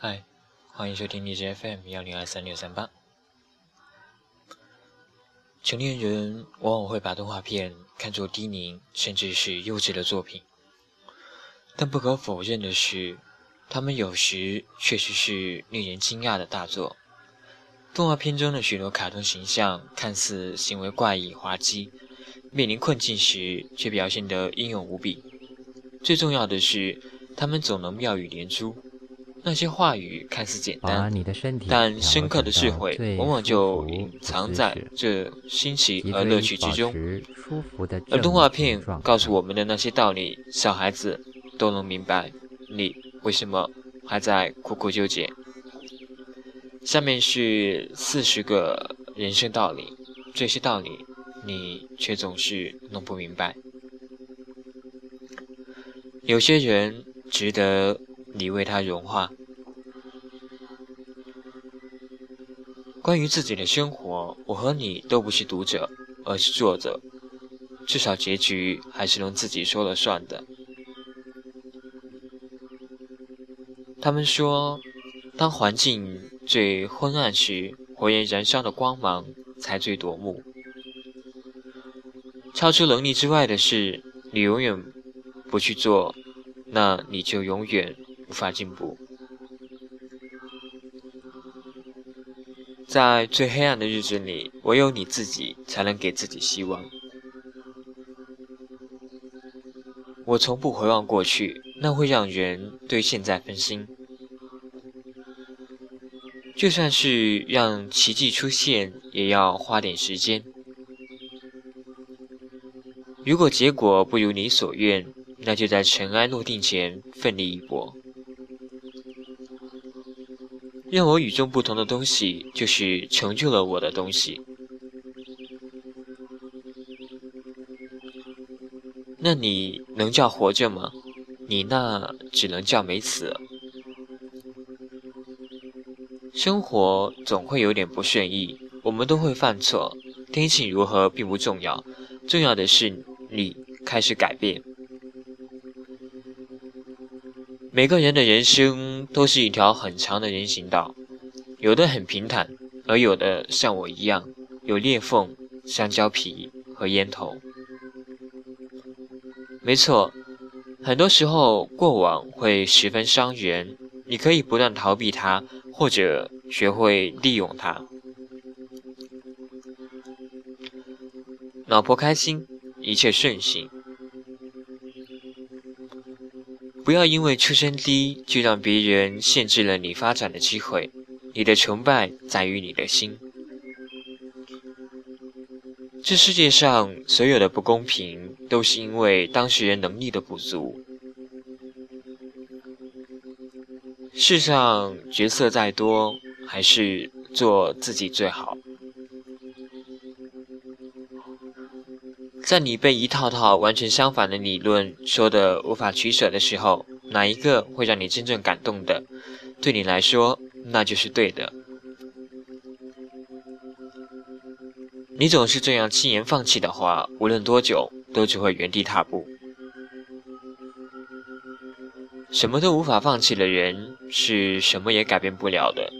嗨，欢迎收听荔枝 FM 幺零二三六三八。成年人往往会把动画片看作低龄甚至是幼稚的作品，但不可否认的是，他们有时确实是令人惊讶的大作。动画片中的许多卡通形象看似行为怪异滑稽，面临困境时却表现得英勇无比。最重要的是，他们总能妙语连珠。那些话语看似简单，但深刻的智慧往往就隐藏在这新奇而乐趣之中。而动画片告诉我们的那些道理，小孩子都能明白。你为什么还在苦苦纠结？下面是四十个人生道理，这些道理你却总是弄不明白。有些人值得。你为他融化。关于自己的生活，我和你都不是读者，而是作者。至少结局还是能自己说了算的。他们说，当环境最昏暗时，火焰燃烧的光芒才最夺目。超出能力之外的事，你永远不去做，那你就永远。无法进步，在最黑暗的日子里，唯有你自己才能给自己希望。我从不回望过去，那会让人对现在分心。就算是让奇迹出现，也要花点时间。如果结果不如你所愿，那就在尘埃落定前奋力一搏。让我与众不同的东西，就是成就了我的东西。那你能叫活着吗？你那只能叫没死。生活总会有点不顺意，我们都会犯错。天气如何并不重要，重要的是你开始改变。每个人的人生都是一条很长的人行道，有的很平坦，而有的像我一样有裂缝、香蕉皮和烟头。没错，很多时候过往会十分伤人，你可以不断逃避它，或者学会利用它。老婆开心，一切顺心。不要因为出身低就让别人限制了你发展的机会。你的成败在于你的心。这世界上所有的不公平，都是因为当事人能力的不足。世上角色再多，还是做自己最好。在你被一套套完全相反的理论说的。无法取舍的。时候，哪一个会让你真正感动的？对你来说，那就是对的。你总是这样轻言放弃的。话，无论多久，都只会原地踏步。什么都无法放弃的。人，是什么也改变不了的。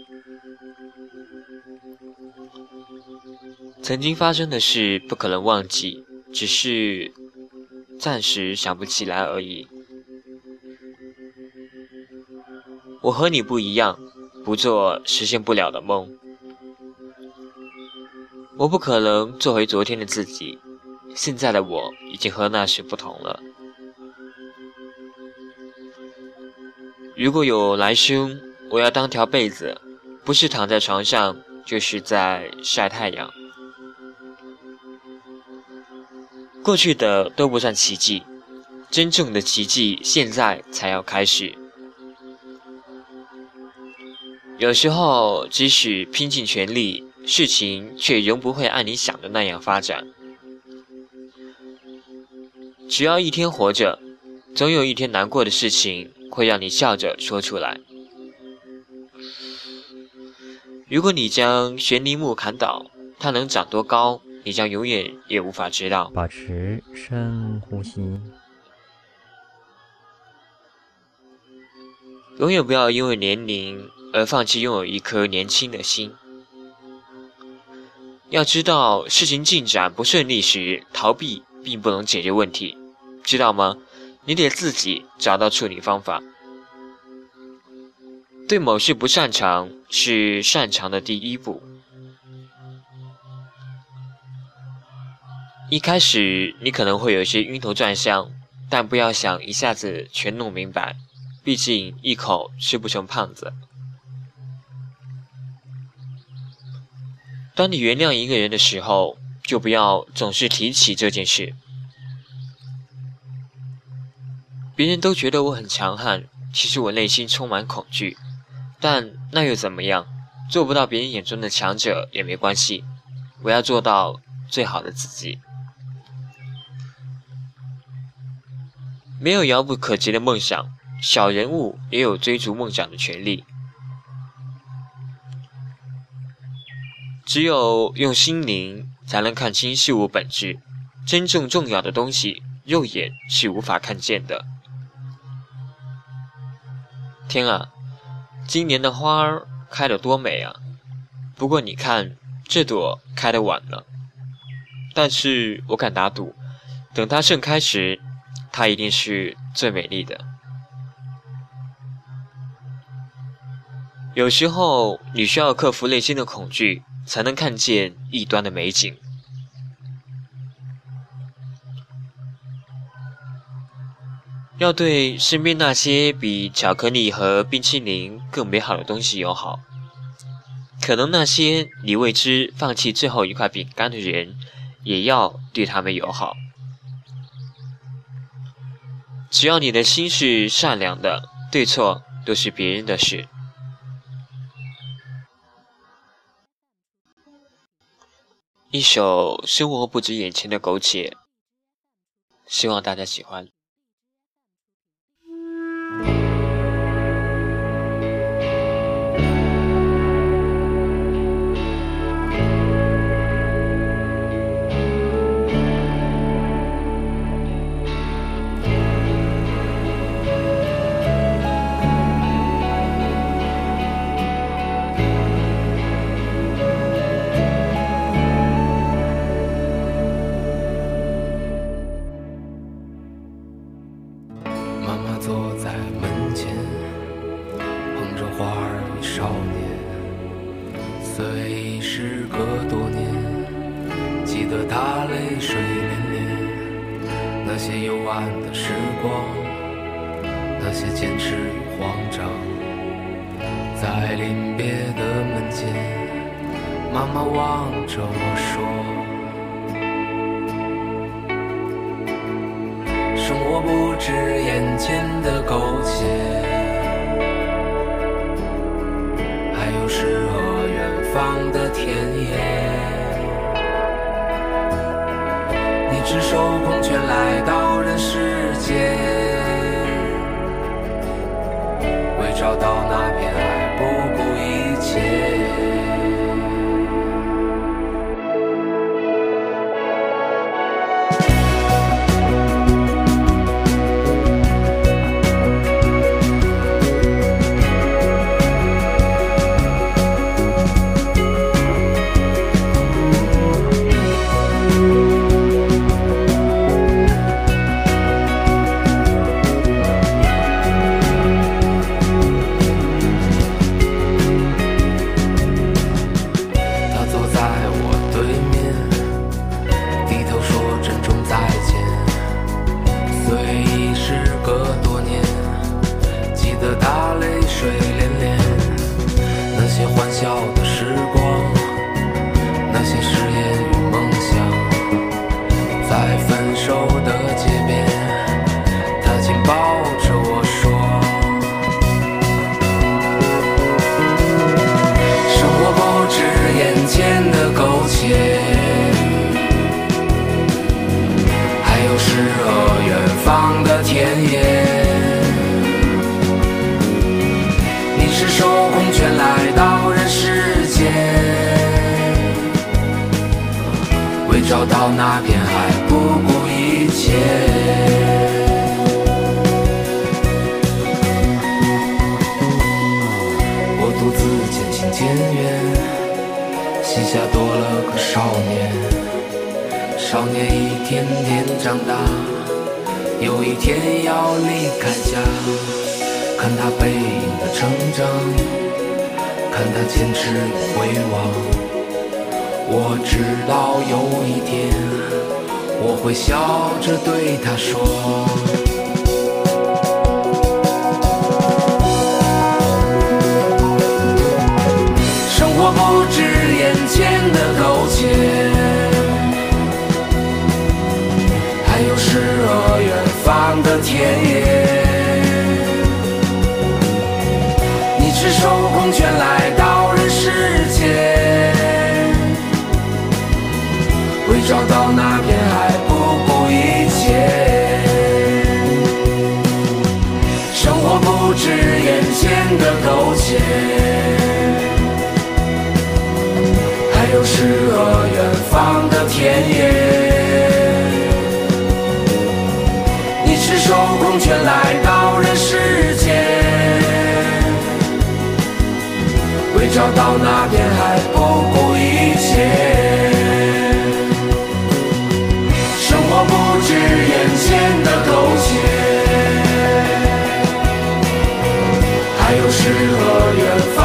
曾经发生的。事，不可能忘记。只是暂时想不起来而已。我和你不一样，不做实现不了的梦。我不可能做回昨天的自己，现在的我已经和那时不同了。如果有来生，我要当条被子，不是躺在床上，就是在晒太阳。过去的都不算奇迹，真正的奇迹现在才要开始。有时候，即使拼尽全力，事情却仍不会按你想的那样发展。只要一天活着，总有一天难过的事情会让你笑着说出来。如果你将悬铃木砍倒，它能长多高？你将永远也无法知道。保持深呼吸。永远不要因为年龄而放弃拥有一颗年轻的心。要知道，事情进展不顺利时，逃避并不能解决问题，知道吗？你得自己找到处理方法。对某事不擅长是擅长的第一步。一开始你可能会有些晕头转向，但不要想一下子全弄明白，毕竟一口吃不成胖子。当你原谅一个人的时候，就不要总是提起这件事。别人都觉得我很强悍，其实我内心充满恐惧。但那又怎么样？做不到别人眼中的强者也没关系，我要做到最好的自己。没有遥不可及的梦想，小人物也有追逐梦想的权利。只有用心灵才能看清事物本质，真正重要的东西，肉眼是无法看见的。天啊！今年的花儿开得多美啊！不过你看，这朵开得晚了。但是我敢打赌，等它盛开时，它一定是最美丽的。有时候，你需要克服内心的恐惧，才能看见异端的美景。要对身边那些比巧克力和冰淇淋更美好的东西友好，可能那些你为之放弃最后一块饼干的人，也要对他们友好。只要你的心是善良的，对错都是别人的事。一首《生活不止眼前的苟且》，希望大家喜欢。长在临别的门前妈妈望着我说：“生活不止眼前的苟且，还有诗和远方的田野。你赤手空拳来到人世间，找到那片海，天天长大，有一天要离开家，看他背影的成长，看他坚持与回望。我知道有一天，我会笑着对他说。生活不止眼前的苟且，田野。你赤手空拳来到人世间，为找到那片海不顾一切。生活不止眼前的苟且。还有诗和远方